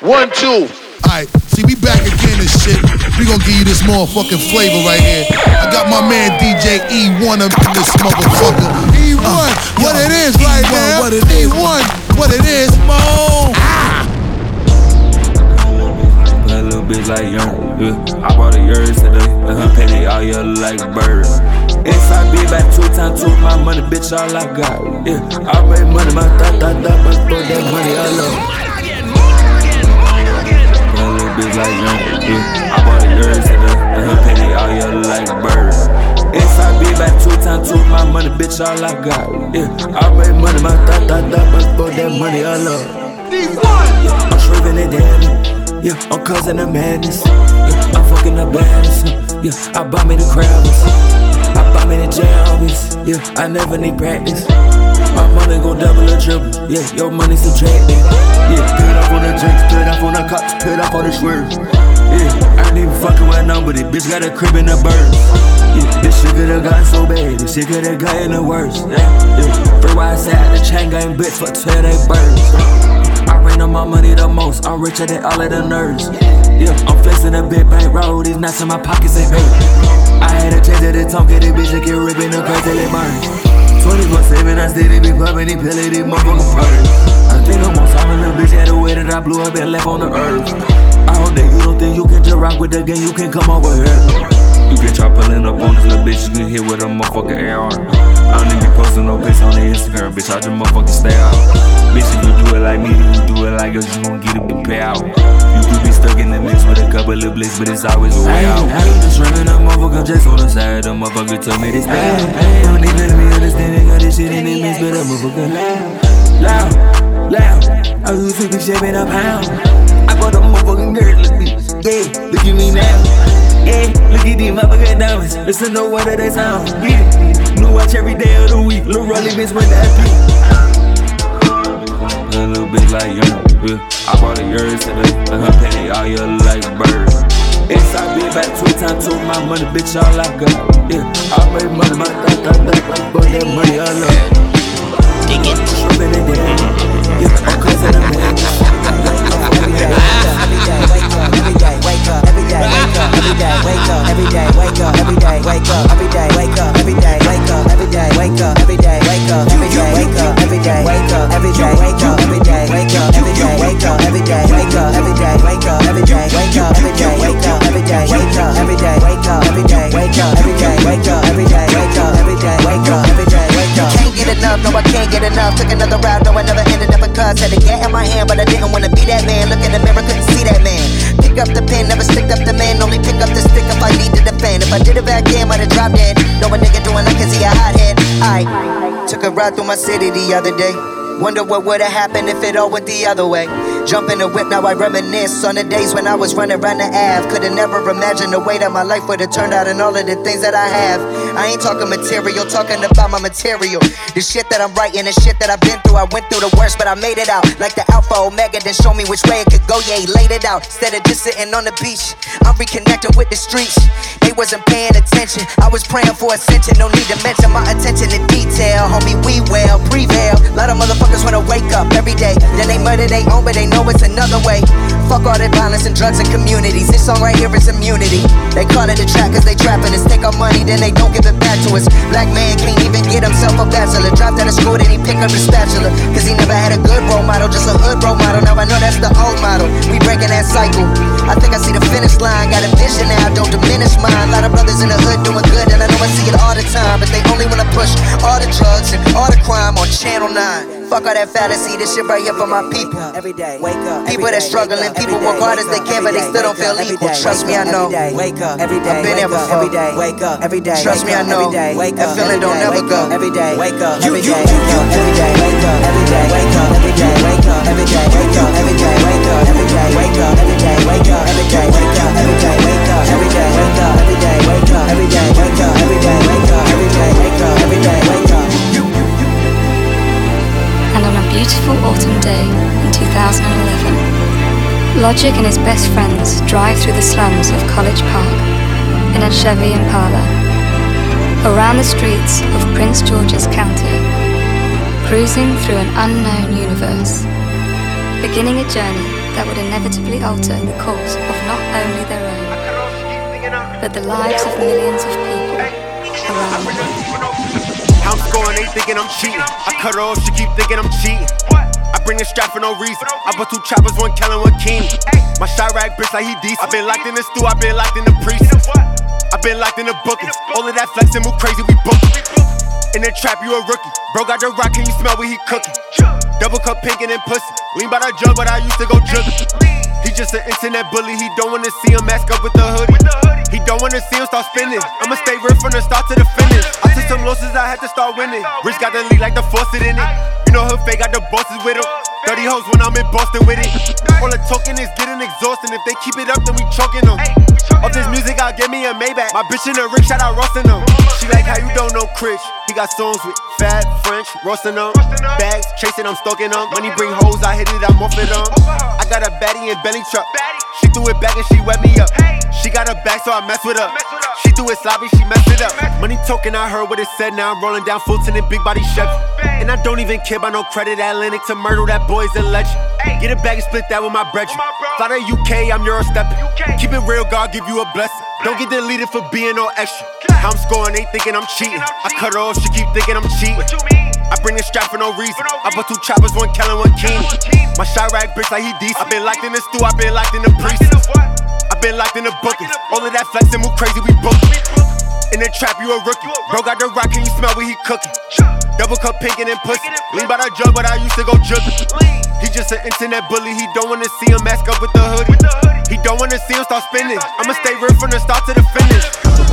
One, two. Alright, see, we back again and shit. We gonna give you this motherfucking flavor right here. I got my man DJ E1 up in this motherfucker. E1, uh, what yo, it is E1, right now. What it is. E1, what it is, Mo. Ah. That little bitch like young. Yeah. I bought a yard today. And her penny all yellow like bird. Inside be back two times two my money, bitch, all I got. Yeah, I made money, my thought, thought, thought, but throw that money all up bitch like young. Yeah. I bought a yours and her, and her penny all yellow like a bird. Inside be back two times two my money, bitch, all I got. Yeah, I made money, my thought, thought, thought, but throw that money all up. Yeah, I'm shrimping it down. Yeah, I'm causing the madness. Yeah, I'm fucking the baddest. Yeah, I buy me the crabs. I buy me the Jarvis. Yeah, I never need practice. My money go double or triple. Yeah, your money subtracted. Yeah, on the drinks, put up on the cops, put up on the swerves. Yeah, I ain't even fucking with nobody. Bitch got a crib in the bird. Yeah, this shit could've gotten so bad. This shit could've gotten the worst. Yeah, yeah. Free wide the chain gang bitch for 12 they birds. I rain on my money the most. I'm richer than all of the nerds. Yeah, I'm flexing a big bank roll. These nuts in my pockets ain't hurt. I had a change of the tongue, get this bitch to get ripping the crazy till it burns. 24 7, I steady be popping these pills, these motherfuckers think I'm on time, little bitch had a way that I blew up and left on the earth. I hope that you don't think you can just rock with the game, you can come over here. You can try pulling up on this little bitch, you can hit with a motherfucking AR. I don't even be posting no pics on the Instagram, bitch, I just motherfucking stay out. Bitch, if you do it like me, then you do it like us, you gon' get a big payout. You could be stuck in the mix with a couple of blicks, but it's always a way out. I ain't just running up, motherfucker, just on the side, the motherfucker told me this out. Don't even understand it, got this shit in the mix, but a motherfucker loud, loud, loud. I was flipping shit in a pound. I bought a motherfucking girl, yeah, look at me now. Yeah, look at these motherfucking diamonds. Listen to what they sound. Yeah, new watch every day of the week. Lil' Rolly bitch when that beat a little bit like young. Yeah. I bought a yours today, and her penny all yellow like bird. Inside be back two times two my money, bitch, all I got. Yeah, I made money, my thought, thought, thought, but that money all up. Dig it no, I can't get enough. Took another round, no, I never ended up cuz. Had a gat in my hand, but I didn't wanna be that man. Look in the mirror, couldn't see that man. Pick up the pen, never stick up the man. Only pick up the stick if I need to defend. If I did it back then, might have dropped dead. Know a nigga doing like cause he a hothead. I took a ride through my city the other day. Wonder what would've happened if it all went the other way. Jump in the whip, now I reminisce on the days when I was running around the Ave. Could've never imagined the way that my life would've turned out and all of the things that I have. I ain't talking material, talking about my material. The shit that I'm writing, the shit that I've been through. I went through the worst, but I made it out. Like the Alpha Omega, then show me which way it could go. Yeah, he laid it out. Instead of just sitting on the beach, I'm reconnecting with the streets. They wasn't paying attention. I was praying for ascension. No need to mention my attention to detail. Homie, we well, prevail. A lot of motherfuckers wanna wake up every day. Then they murder they own, but they know know it's another way. Fuck all that violence and drugs and communities. This song right here is immunity. They call it a trap cause they trapping us. Take our money, then they don't give it back to us. Black man can't even get himself a bachelor. Dropped out of school, then he pick up the spatula. Cause he never had a good role model, just a hood role model. Now I know that's the old model. We breaking that cycle. I think I see the finish line. Got a vision now, don't diminish mine. A lot of brothers in the hood doing good, and I know I see it all the time. But they only wanna push all the drugs and all the crime on Channel 9. Fuck all that fallacy, this shit right here for my people. Every day, wake up. People that struggling, people work hard as they can, but they still don't feel equal. Trust me, I know. Wake up, every day. I've been there before. Every day, wake up, every day. Trust me, I know. That feeling don't never go. Every day, wake up, every day, wake up, every day, wake up, every day, wake up, every day, wake up, every day, wake up, every day, wake up, every day, wake up, every day, wake up, every day, wake up, every day, wake up, Logic and his best friends drive through the slums of College Park in a Chevy Impala, around the streets of Prince George's County, cruising through an unknown universe, beginning a journey that would inevitably alter the course of not only their own, but the lives of millions of people around the world. I'm scoring, they thinking I'm cheating. I cut her off, she keep thinking I'm cheating. I bring the strap for no reason. I put two choppers, one Kellen, one King. My shot rack bitch like he decent. I been locked in the stew, I been locked in the precinct. I been locked in the bookings. All of that flexing move crazy, we booking. In the trap, you a rookie. Bro got the rock, can you smell what he cooking? Double cup pinkin' and pussy. Lean by the jug, but I used to go jugging. He just an internet bully, he don't wanna see him mask up with the hoodie. He don't wanna see him start spinning. I'ma stay real from the start to the finish. I took some losses, I had to start winning. Rich got the lead like the faucet in it. You know her fake got the bosses with him. 30 hoes when I'm in Boston with it. All the talking is getting exhausting. If they keep it up, then we choking them. Off this music, I'll get me a Maybach. My bitch in the ring, shout out roasting them. She like how you don't know Chris. He got songs with Fat French, roasting them. Bags, chasing them, stalking them. Money bring hoes, I hit it, I'm off it them. I got a baddie in belly truck. She threw it back and she wet me up. She got a back, so I mess with her. She do it sloppy, she messed it up. Money talking, I heard what it said. Now I'm rolling down Fulton and big body Chevy. And I don't even care about no credit. Atlantic to murder that boy's a legend. Get a bag and split that with my brethren. Fly to UK, I'm Euro stepping. Keep it real, God give you a blessing. Don't get deleted for being no extra. How I'm scoring, they thinking I'm cheating. I cut her off, she keep thinking I'm cheating. I bring the strap for no reason. I put two choppers, one Kellen, one King. My shot rack bitch like he decent. I been locked in the stew, I been locked in the precinct. Been locked in the bookings. All of that flexing move crazy, we booking. In the trap, you a rookie. Bro got the rock, can you smell what he cooking? Double cup pinkin' and pussy. Lean by the jug, but I used to go jugging. He just an internet bully, he don't wanna see him mask up with the hoodie. He don't wanna see him start spinning. I'ma stay real from the start to the finish.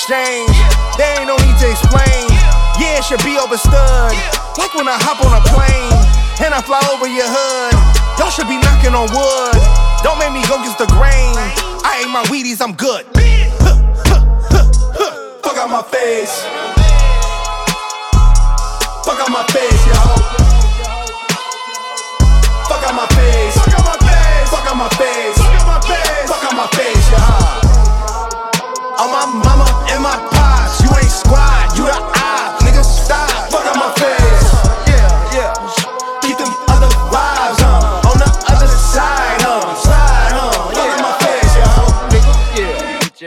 Exchange. There ain't no need to explain. Yeah, it should be overstood. Like when I hop on a plane and I fly over your hood. Y'all should be knocking on wood. Don't make me go against the grain. I ate my Wheaties, I'm good. Fuck out my face. Fuck out my face, yo. Fuck out my face. Fuck out my face. Fuck out my face. Fuck out my face. Yo. On my mama and my pops. You ain't squad, you the op. Nigga, stop. Fuck out my face. Yeah, yeah. Keep them other vibes, huh? On the other side, huh? Slide, huh? Fuck out Yeah. my face,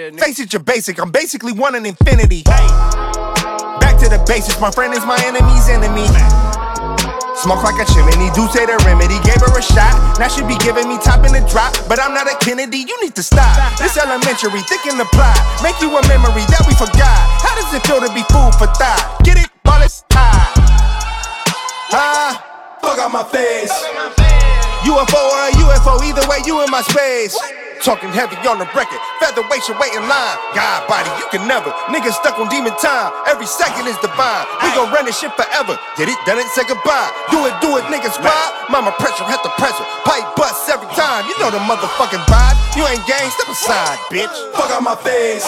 yo. Face it, you're basic. I'm basically one in infinity. Back to the basics. My friend is my enemy's enemy. Smoke like a chimney, do say the remedy. Gave her a shot, now she be giving me top in the drop. But I'm not a Kennedy, you need to stop. This elementary, thinking the plot. Make you a memory that we forgot. How does it feel to be food for thought? Get it? While it's high. Ah, Fuck out my face. UFO or a UFO, either way, you in my space. Talking heavy on the record, featherweight should wait in line. God body, you can never. Niggas stuck on demon time, every second is divine. We gon' run this shit forever. Did it, done it, say goodbye. Do it, do it, niggas ride. Mama pressure, had the pressure. Pipe bust every time. You know the motherfucking vibe. You ain't gang, step aside, bitch. Fuck out my face.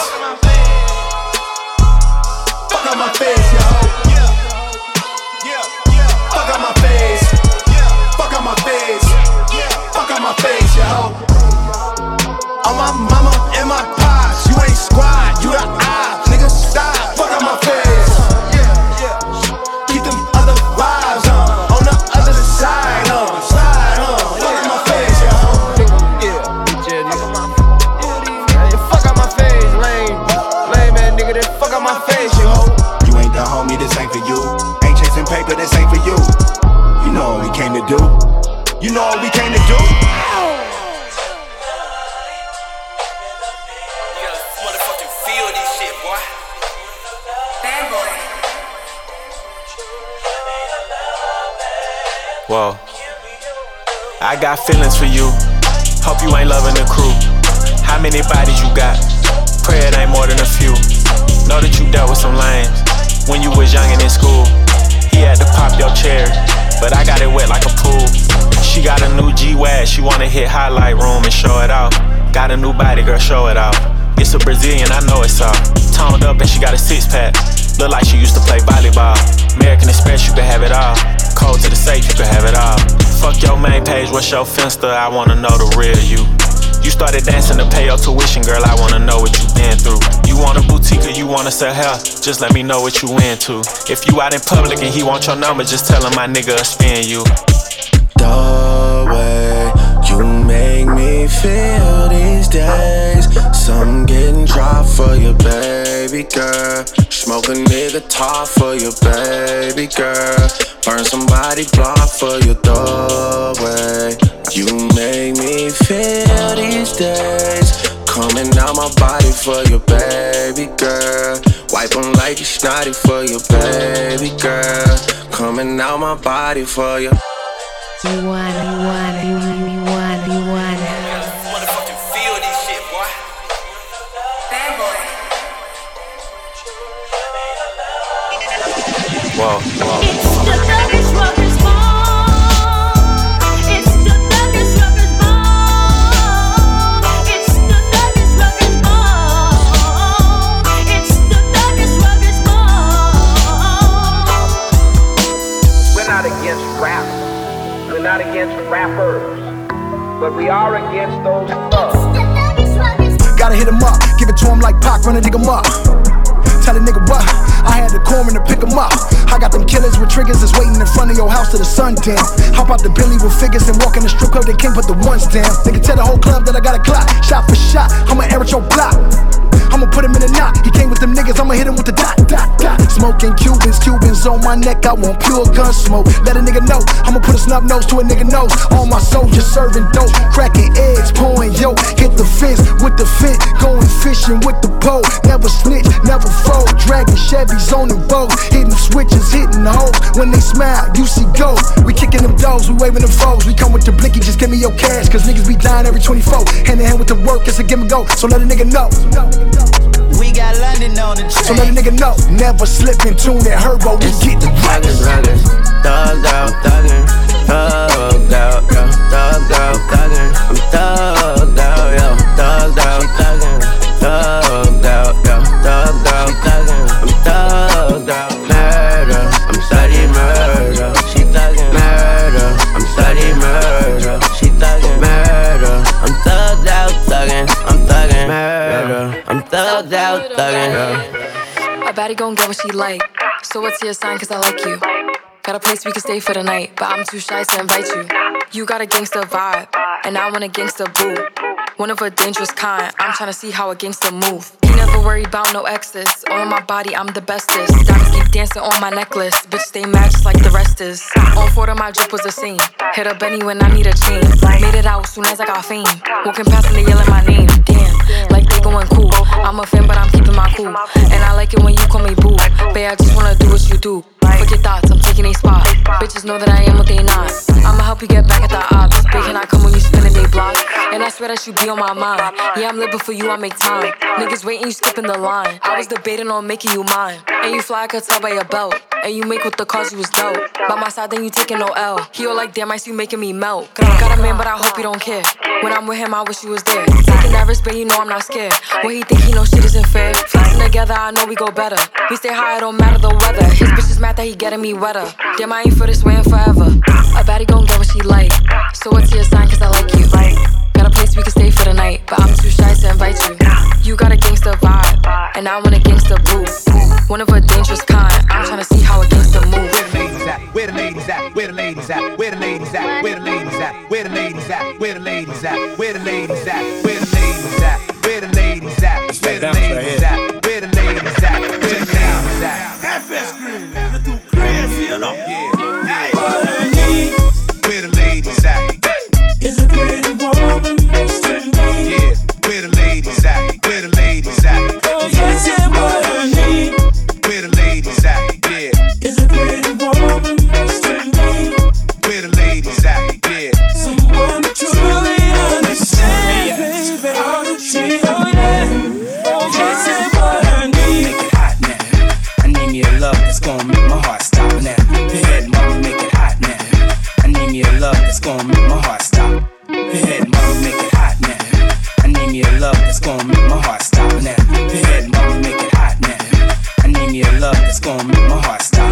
Fuck out my face, yo. Got feelings for you. Hope you ain't loving the crew. How many bodies you got? Pray it ain't more than a few. Know that you dealt with some lames when you was young and in school. He had to pop your cherry, but I got it wet like a pool. She got a new G-Wag, she wanna hit highlight room and show it off. Got a new body, girl, show it off. It's a Brazilian, I know it's all. Toned up and she got a six pack. Look like she used to play volleyball. American Express, you can have it all. Cold to the safe, you can have it all. Fuck your main page, what's your finsta? I wanna know the real you. You started dancing to pay your tuition, girl. I wanna know what you been through. You want a boutique or you wanna sell hair? Just let me know what you into. If you out in public and he want your number, just tell him my nigga spin you. The way you make me feel these days. Some getting dry for your you, baby girl. Smoke a nigga top for you, baby girl. Burn somebody block for you, the way you make me feel these days. Coming out my body for you, baby girl. Wipe them like you snotty for you, baby girl. Coming out my body for you. You want you want Pac, run a nigga up. Tell a nigga what? I had the corn to pick him up. I got them killers with triggers that's waiting in front of your house till the sun down. Hop out the Billy with figures and walk in the strip club, they can't put the ones down. Can tell the whole club that I got a clock. Shot for shot, I'ma air at your block. I'ma put him in a knot. He came with them niggas, I'ma hit him with the dot, dot, dot. Smoking Cubans, Cubans on my neck. I want pure gun smoke. Let a nigga know. I'ma put a snub nose to a nigga nose. All my soldiers serving dope, cracking eggs, pouring yo. Hit the fence with the fit, going fishing with the pole. Never snitch, never fold. Dragging Chevys on the boat, hitting switches, hitting hoes. When they smile, you see gold. We kicking them doors, we waving them foes. We come with the blicky, just give me your cash. Cause niggas be dying every 24. Hand in hand with the work, it's a give and go. So let a nigga know. We got London on the train. So let a nigga know. Never slip in tune that herbo. We get the Thuggin', thuggin', thugged out, thuggin', thugged out, yo, thugged out, thuggin', I'm thugged thuggin'. A baddie gon' get what she like. So what's your sign? Cause I like you. Got a place we can stay for the night, but I'm too shy to invite you. You got a gangster vibe, and I want a gangster boo. One of a dangerous kind. I'm tryna see how a gangster move. You never worry about no exes. On my body, I'm the bestest. Diamonds keep dancing on my necklace. Bitch, stay matched like the rest is. On four of my drip was a scene. Hit a Benny when I need a chain. Made it out soon as I got fame. Walking past and they yelling my name. Damn, like they going cool. I'm a fan, but I'm keeping my cool. And I like it when you call me boo. Babe, I just wanna do what you do. Fuck your thoughts, I'm taking a spot. Bitches know that I am what they not. I'ma help you get back at the odds. Big can I come when you spinning they block? And I swear that you be on my mind. Yeah, I'm living for you, I make time. Niggas waiting, you skipping the line. I was debating on making you mine. And you fly, I could tell by your belt. And you make with the cause you was dope. By my side, then you taking no L. He all like, damn, I see you making me melt. Got a man, but I hope you don't care. When I'm with him, I wish you was there. Taking that risk, but you know I'm not scared. When he think he know shit isn't fair. Together, I know we go better. We stay high, it don't matter the weather. His bitch is mad that he getting me wetter. Damn, I ain't for this way and forever. A baddie gon' get what she like. So what's your sign? Cause I like you. Got a place we can stay for the night, but I'm too shy to invite you. You got a gangsta vibe, and I want a gangsta boo. One of a dangerous kind. I'm tryna see how a gangster move. Where the ladies at? Where the ladies at? Where the ladies at? Where the ladies at? Where the ladies at? Where the ladies at? Where the ladies at? Where the ladies Hell no. Yeah. stop. Go ahead, mama, make it hot now. I need me a love that's gonna make my heart stop now. Go ahead, mama, make it hot now. I need me a love that's gonna make my heart stop.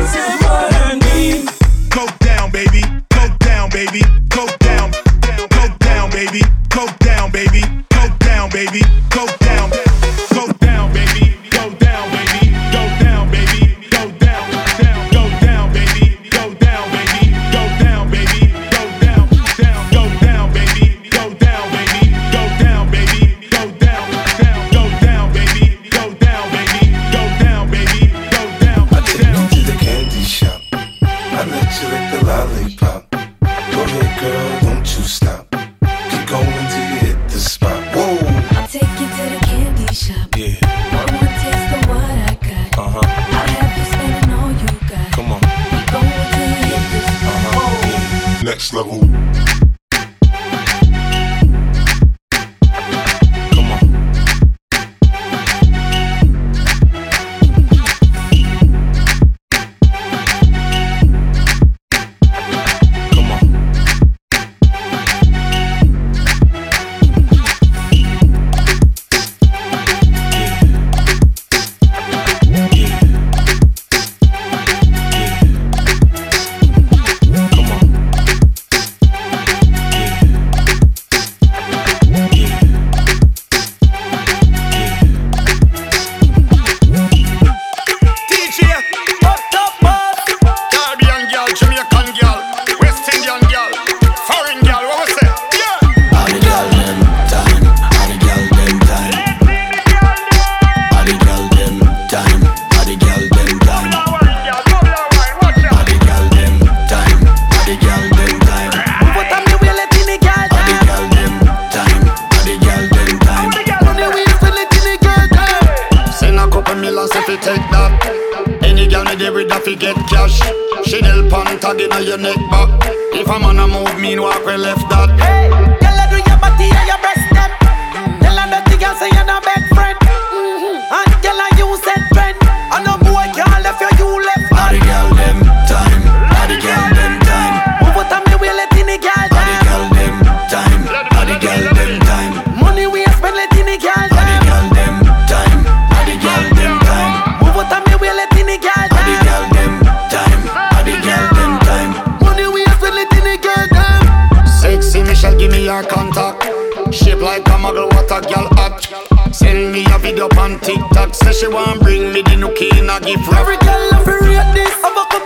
and bring me the nookie and I give her. Every girl love to this. Have a cup